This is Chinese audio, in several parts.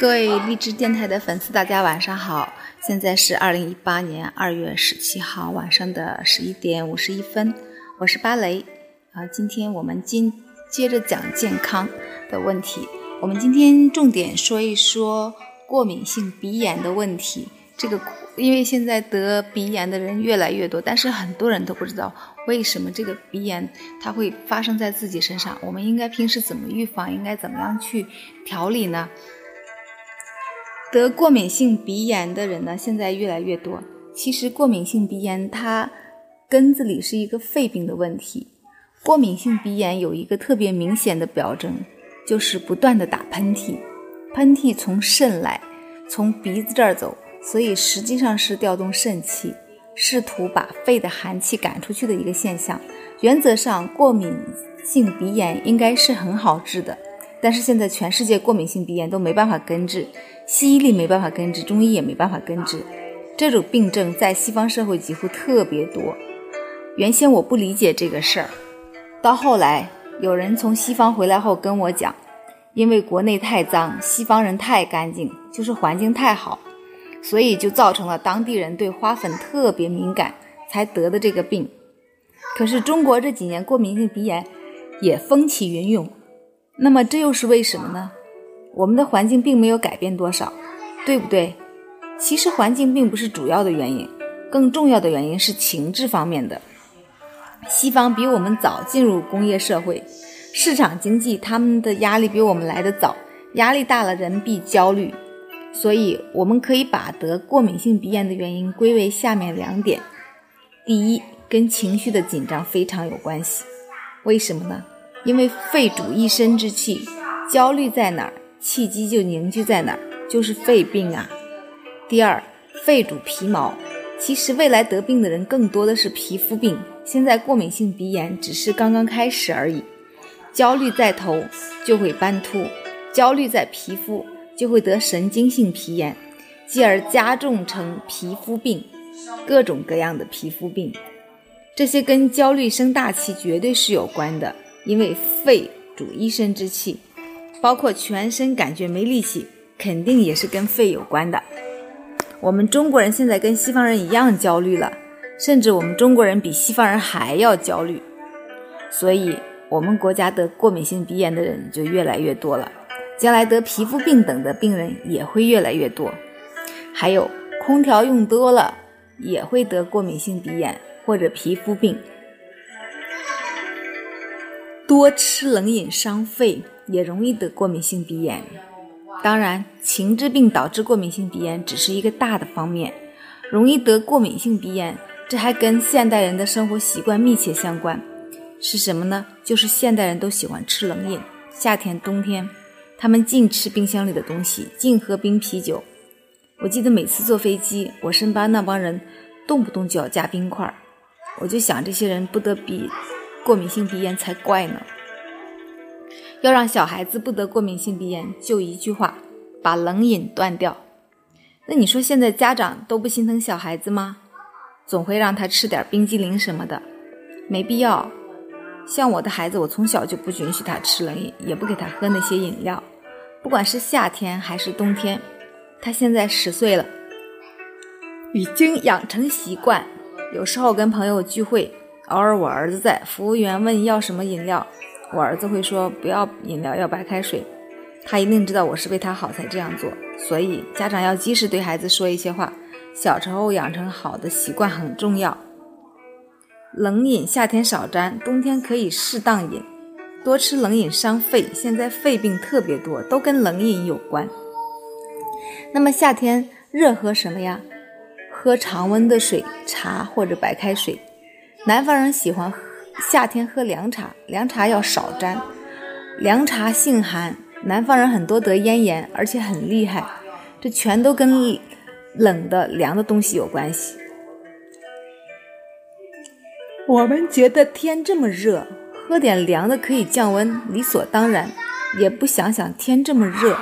各位荔枝电台的粉丝，大家晚上好！现在是二零一八年二月十七号晚上的十一点五十一分，我是芭蕾啊。今天我们今接着讲健康的问题，我们今天重点说一说过敏性鼻炎的问题。这个因为现在得鼻炎的人越来越多，但是很多人都不知道为什么这个鼻炎它会发生在自己身上，我们应该平时怎么预防，应该怎么样去调理呢？得过敏性鼻炎的人呢，现在越来越多。其实过敏性鼻炎它根子里是一个肺病的问题。过敏性鼻炎有一个特别明显的表征，就是不断的打喷嚏，喷嚏从肾来，从鼻子这儿走，所以实际上是调动肾气，试图把肺的寒气赶出去的一个现象。原则上，过敏性鼻炎应该是很好治的。但是现在全世界过敏性鼻炎都没办法根治，西医里没办法根治，中医也没办法根治。这种病症在西方社会几乎特别多。原先我不理解这个事儿，到后来有人从西方回来后跟我讲，因为国内太脏，西方人太干净，就是环境太好，所以就造成了当地人对花粉特别敏感，才得的这个病。可是中国这几年过敏性鼻炎也风起云涌。那么这又是为什么呢？我们的环境并没有改变多少，对不对？其实环境并不是主要的原因，更重要的原因是情志方面的。西方比我们早进入工业社会，市场经济，他们的压力比我们来得早，压力大了人必焦虑，所以我们可以把得过敏性鼻炎的原因归为下面两点：第一，跟情绪的紧张非常有关系，为什么呢？因为肺主一身之气，焦虑在哪儿，气机就凝聚在哪儿，就是肺病啊。第二，肺主皮毛，其实未来得病的人更多的是皮肤病，现在过敏性鼻炎只是刚刚开始而已。焦虑在头就会斑秃，焦虑在皮肤就会得神经性皮炎，继而加重成皮肤病，各种各样的皮肤病，这些跟焦虑生大气绝对是有关的。因为肺主一身之气，包括全身感觉没力气，肯定也是跟肺有关的。我们中国人现在跟西方人一样焦虑了，甚至我们中国人比西方人还要焦虑，所以我们国家得过敏性鼻炎的人就越来越多了，将来得皮肤病等的病人也会越来越多。还有空调用多了也会得过敏性鼻炎或者皮肤病。多吃冷饮伤肺，也容易得过敏性鼻炎。当然，情志病导致过敏性鼻炎只是一个大的方面，容易得过敏性鼻炎，这还跟现代人的生活习惯密切相关。是什么呢？就是现代人都喜欢吃冷饮，夏天、冬天，他们净吃冰箱里的东西，净喝冰啤酒。我记得每次坐飞机，我身边那帮人动不动就要加冰块儿，我就想，这些人不得比。过敏性鼻炎才怪呢！要让小孩子不得过敏性鼻炎，就一句话：把冷饮断掉。那你说现在家长都不心疼小孩子吗？总会让他吃点冰激凌什么的，没必要。像我的孩子，我从小就不允许他吃冷饮，也不给他喝那些饮料，不管是夏天还是冬天。他现在十岁了，已经养成习惯，有时候跟朋友聚会。偶尔我儿子在，服务员问要什么饮料，我儿子会说不要饮料，要白开水。他一定知道我是为他好才这样做，所以家长要及时对孩子说一些话。小时候养成好的习惯很重要。冷饮夏天少沾，冬天可以适当饮。多吃冷饮伤肺，现在肺病特别多，都跟冷饮有关。那么夏天热喝什么呀？喝常温的水，茶或者白开水。南方人喜欢夏天喝凉茶，凉茶要少沾。凉茶性寒，南方人很多得咽炎，而且很厉害。这全都跟冷的、凉的东西有关系。我们觉得天这么热，喝点凉的可以降温，理所当然。也不想想天这么热，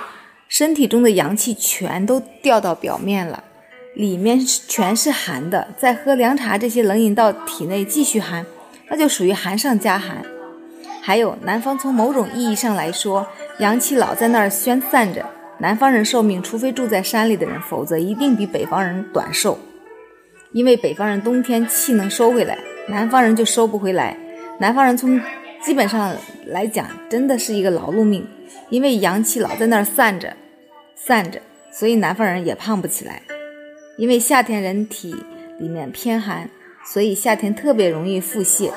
身体中的阳气全都掉到表面了。里面全是寒的，再喝凉茶这些冷饮到体内继续寒，那就属于寒上加寒。还有南方从某种意义上来说，阳气老在那儿宣散着，南方人寿命，除非住在山里的人，否则一定比北方人短寿。因为北方人冬天气能收回来，南方人就收不回来。南方人从基本上来讲，真的是一个劳碌命，因为阳气老在那儿散着，散着，所以南方人也胖不起来。因为夏天人体里面偏寒，所以夏天特别容易腹泻。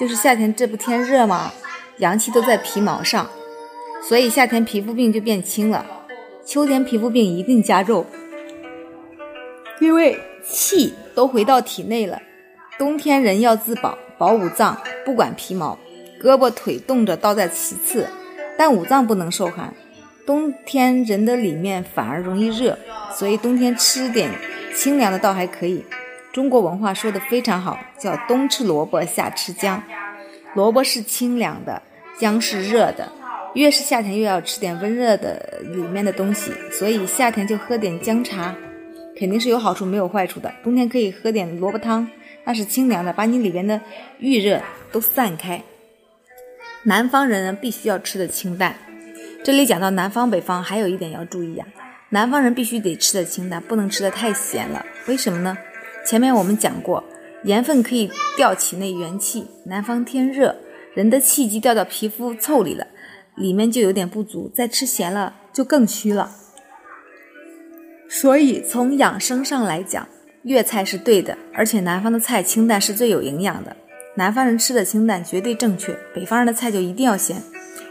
就是夏天这不天热吗？阳气都在皮毛上，所以夏天皮肤病就变轻了。秋天皮肤病一定加重，因为气都回到体内了。冬天人要自保，保五脏，不管皮毛，胳膊腿冻着倒在其次，但五脏不能受寒。冬天人的里面反而容易热，所以冬天吃点清凉的倒还可以。中国文化说的非常好，叫冬吃萝卜，夏吃姜。萝卜是清凉的，姜是热的。越是夏天，越要吃点温热的里面的东西。所以夏天就喝点姜茶，肯定是有好处，没有坏处的。冬天可以喝点萝卜汤，那是清凉的，把你里边的郁热都散开。南方人呢，必须要吃的清淡。这里讲到南方北方，还有一点要注意呀，南方人必须得吃的清淡，不能吃的太咸了。为什么呢？前面我们讲过，盐分可以调体内元气。南方天热，人的气机调到皮肤腠里了，里面就有点不足，再吃咸了就更虚了。所以从养生上来讲，粤菜是对的，而且南方的菜清淡是最有营养的。南方人吃的清淡绝对正确，北方人的菜就一定要咸。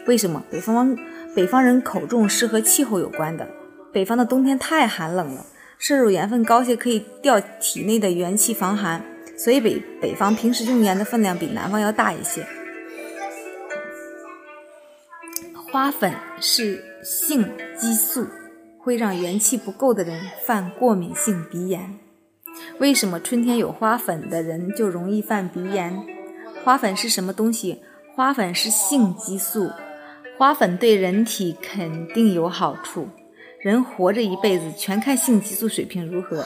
为什么？北方北方人口重是和气候有关的，北方的冬天太寒冷了。摄入盐分高些，可以调体内的元气防寒，所以北北方平时用盐的分量比南方要大一些。花粉是性激素，会让元气不够的人犯过敏性鼻炎。为什么春天有花粉的人就容易犯鼻炎？花粉是什么东西？花粉是性激素，花粉对人体肯定有好处。人活着一辈子，全看性激素水平如何。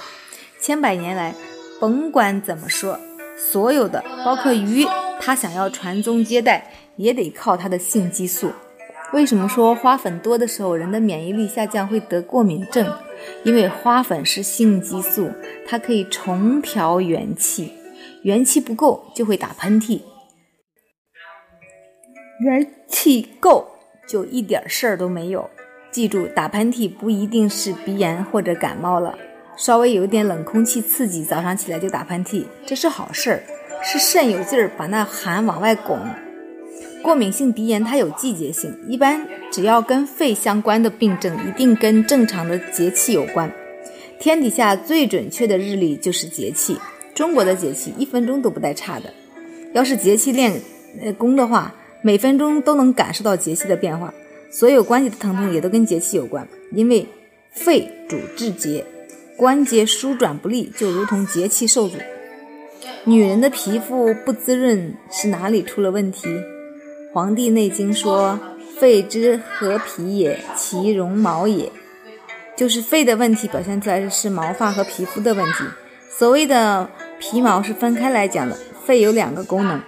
千百年来，甭管怎么说，所有的包括鱼，它想要传宗接代，也得靠它的性激素。为什么说花粉多的时候，人的免疫力下降，会得过敏症？因为花粉是性激素，它可以重调元气，元气不够就会打喷嚏，元气够就一点事儿都没有。记住，打喷嚏不一定是鼻炎或者感冒了，稍微有点冷空气刺激，早上起来就打喷嚏，这是好事儿，是肾有劲儿把那寒往外拱。过敏性鼻炎它有季节性，一般只要跟肺相关的病症，一定跟正常的节气有关。天底下最准确的日历就是节气，中国的节气一分钟都不带差的。要是节气练呃功的话，每分钟都能感受到节气的变化。所有关节的疼痛也都跟节气有关，因为肺主治节，关节舒转不利就如同节气受阻。女人的皮肤不滋润是哪里出了问题？《黄帝内经》说：“肺之合皮也，其绒毛也。”就是肺的问题表现出来是毛发和皮肤的问题。所谓的皮毛是分开来讲的，肺有两个功能，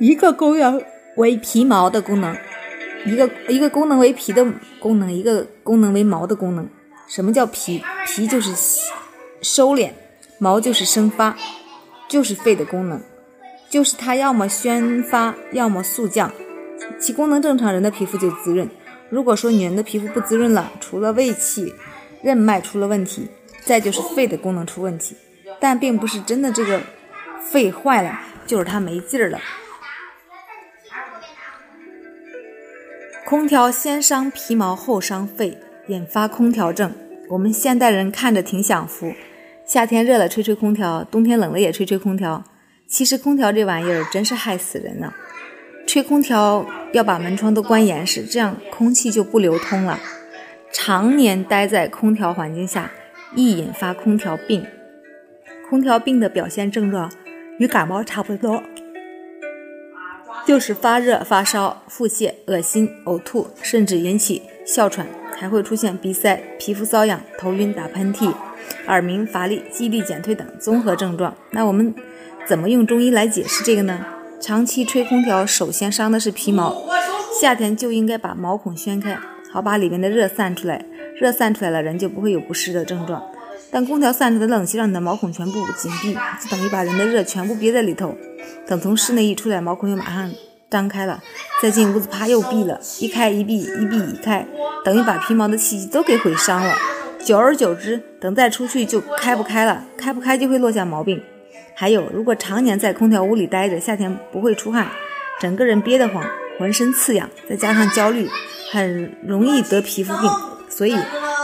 一个功能为皮毛的功能。一个一个功能为皮的功能，一个功能为毛的功能。什么叫皮？皮就是收敛，毛就是生发，就是肺的功能，就是它要么宣发，要么速降。其功能正常，人的皮肤就滋润。如果说女人的皮肤不滋润了，除了胃气、任脉出了问题，再就是肺的功能出问题。但并不是真的这个肺坏了，就是它没劲儿了。空调先伤皮毛后伤肺，引发空调症。我们现代人看着挺享福，夏天热了吹吹空调，冬天冷了也吹吹空调。其实空调这玩意儿真是害死人呢。吹空调要把门窗都关严实，这样空气就不流通了。常年待在空调环境下，易引发空调病。空调病的表现症状与感冒差不多。就是发热、发烧、腹泻、恶心、呕吐，甚至引起哮喘，还会出现鼻塞、皮肤瘙痒、头晕、打喷嚏、耳鸣、乏力、记忆力减退等综合症状。那我们怎么用中医来解释这个呢？长期吹空调，首先伤的是皮毛，夏天就应该把毛孔宣开，好把里面的热散出来。热散出来了，人就不会有不适的症状。但空调散出的冷气让你的毛孔全部紧闭，就等于把人的热全部憋在里头。等从室内一出来，毛孔又马上张开了，再进屋子啪又闭了，一开一闭，一闭一开，等于把皮毛的气机都给毁伤了。久而久之，等再出去就开不开了，开不开就会落下毛病。还有，如果常年在空调屋里待着，夏天不会出汗，整个人憋得慌，浑身刺痒，再加上焦虑，很容易得皮肤病。所以，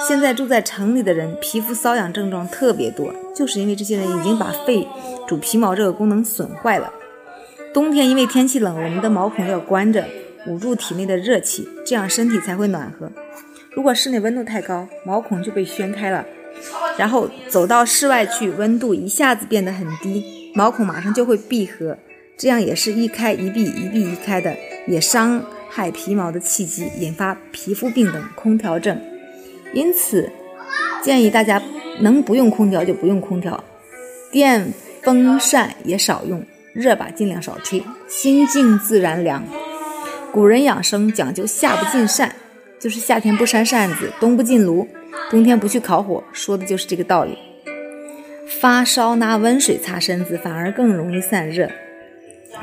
现在住在城里的人皮肤瘙痒症状特别多，就是因为这些人已经把肺主皮毛这个功能损坏了。冬天因为天气冷，我们的毛孔要关着，捂住体内的热气，这样身体才会暖和。如果室内温度太高，毛孔就被宣开了，然后走到室外去，温度一下子变得很低，毛孔马上就会闭合，这样也是一开一闭，一闭一开的，也伤害皮毛的气机，引发皮肤病等空调症。因此，建议大家能不用空调就不用空调，电风扇也少用，热把尽量少吹，心静自然凉。古人养生讲究夏不进扇，就是夏天不扇扇子，冬不进炉，冬天不去烤火，说的就是这个道理。发烧拿温水擦身子，反而更容易散热。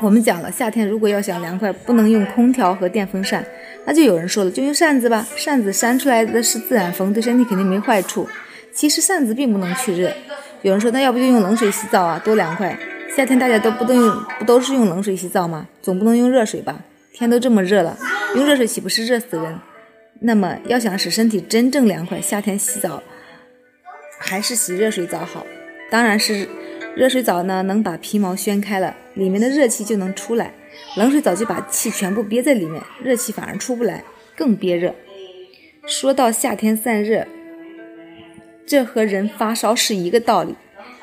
我们讲了，夏天如果要想凉快，不能用空调和电风扇。那就有人说了，就用扇子吧，扇子扇出来的是自然风，对身体肯定没坏处。其实扇子并不能去热。有人说，那要不就用冷水洗澡啊，多凉快！夏天大家都不都用，不都是用冷水洗澡吗？总不能用热水吧？天都这么热了，用热水岂不是热死人？那么要想使身体真正凉快，夏天洗澡还是洗热水澡好。当然是热水澡呢，能把皮毛掀开了，里面的热气就能出来。冷水澡就把气全部憋在里面，热气反而出不来，更憋热。说到夏天散热，这和人发烧是一个道理。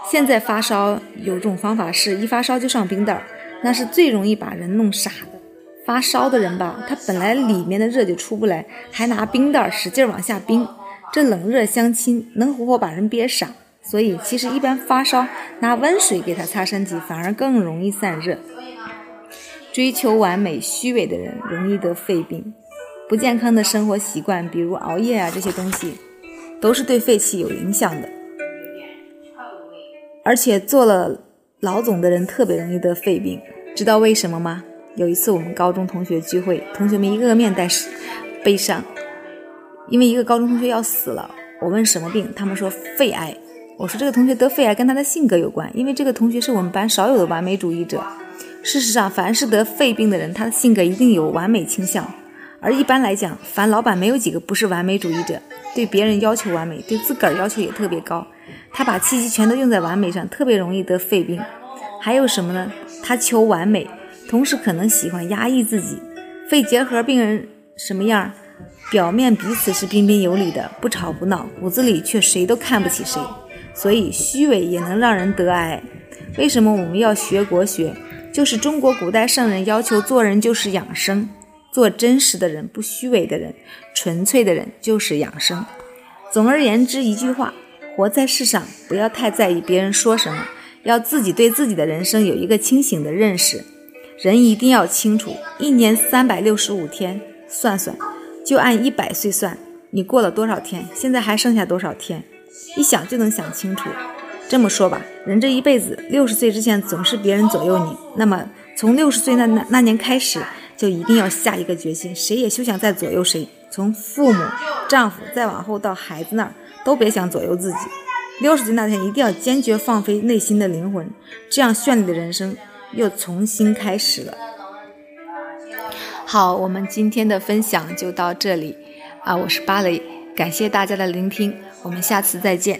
现在发烧有种方法是，一发烧就上冰袋，那是最容易把人弄傻的。发烧的人吧，他本来里面的热就出不来，还拿冰袋使劲往下冰，这冷热相亲，能活活把人憋傻。所以其实一般发烧拿温水给他擦身体，反而更容易散热。追求完美、虚伪的人容易得肺病，不健康的生活习惯，比如熬夜啊这些东西，都是对肺气有影响的。而且做了老总的人特别容易得肺病，知道为什么吗？有一次我们高中同学聚会，同学们一个个面带悲伤，因为一个高中同学要死了。我问什么病，他们说肺癌。我说这个同学得肺癌跟他的性格有关，因为这个同学是我们班少有的完美主义者。事实上，凡是得肺病的人，他的性格一定有完美倾向。而一般来讲，凡老板没有几个不是完美主义者，对别人要求完美，对自个儿要求也特别高。他把气机全都用在完美上，特别容易得肺病。还有什么呢？他求完美，同时可能喜欢压抑自己。肺结核病人什么样？表面彼此是彬彬有礼的，不吵不闹，骨子里却谁都看不起谁。所以虚伪也能让人得癌。为什么我们要学国学？就是中国古代圣人要求做人就是养生，做真实的人，不虚伪的人，纯粹的人就是养生。总而言之，一句话，活在世上不要太在意别人说什么，要自己对自己的人生有一个清醒的认识。人一定要清楚，一年三百六十五天，算算，就按一百岁算，你过了多少天？现在还剩下多少天？一想就能想清楚。这么说吧，人这一辈子六十岁之前总是别人左右你，那么从六十岁那那那年开始，就一定要下一个决心，谁也休想再左右谁。从父母、丈夫再往后到孩子那儿，都别想左右自己。六十岁那天一定要坚决放飞内心的灵魂，这样绚丽的人生又重新开始了。好，我们今天的分享就到这里啊，我是芭蕾，感谢大家的聆听，我们下次再见。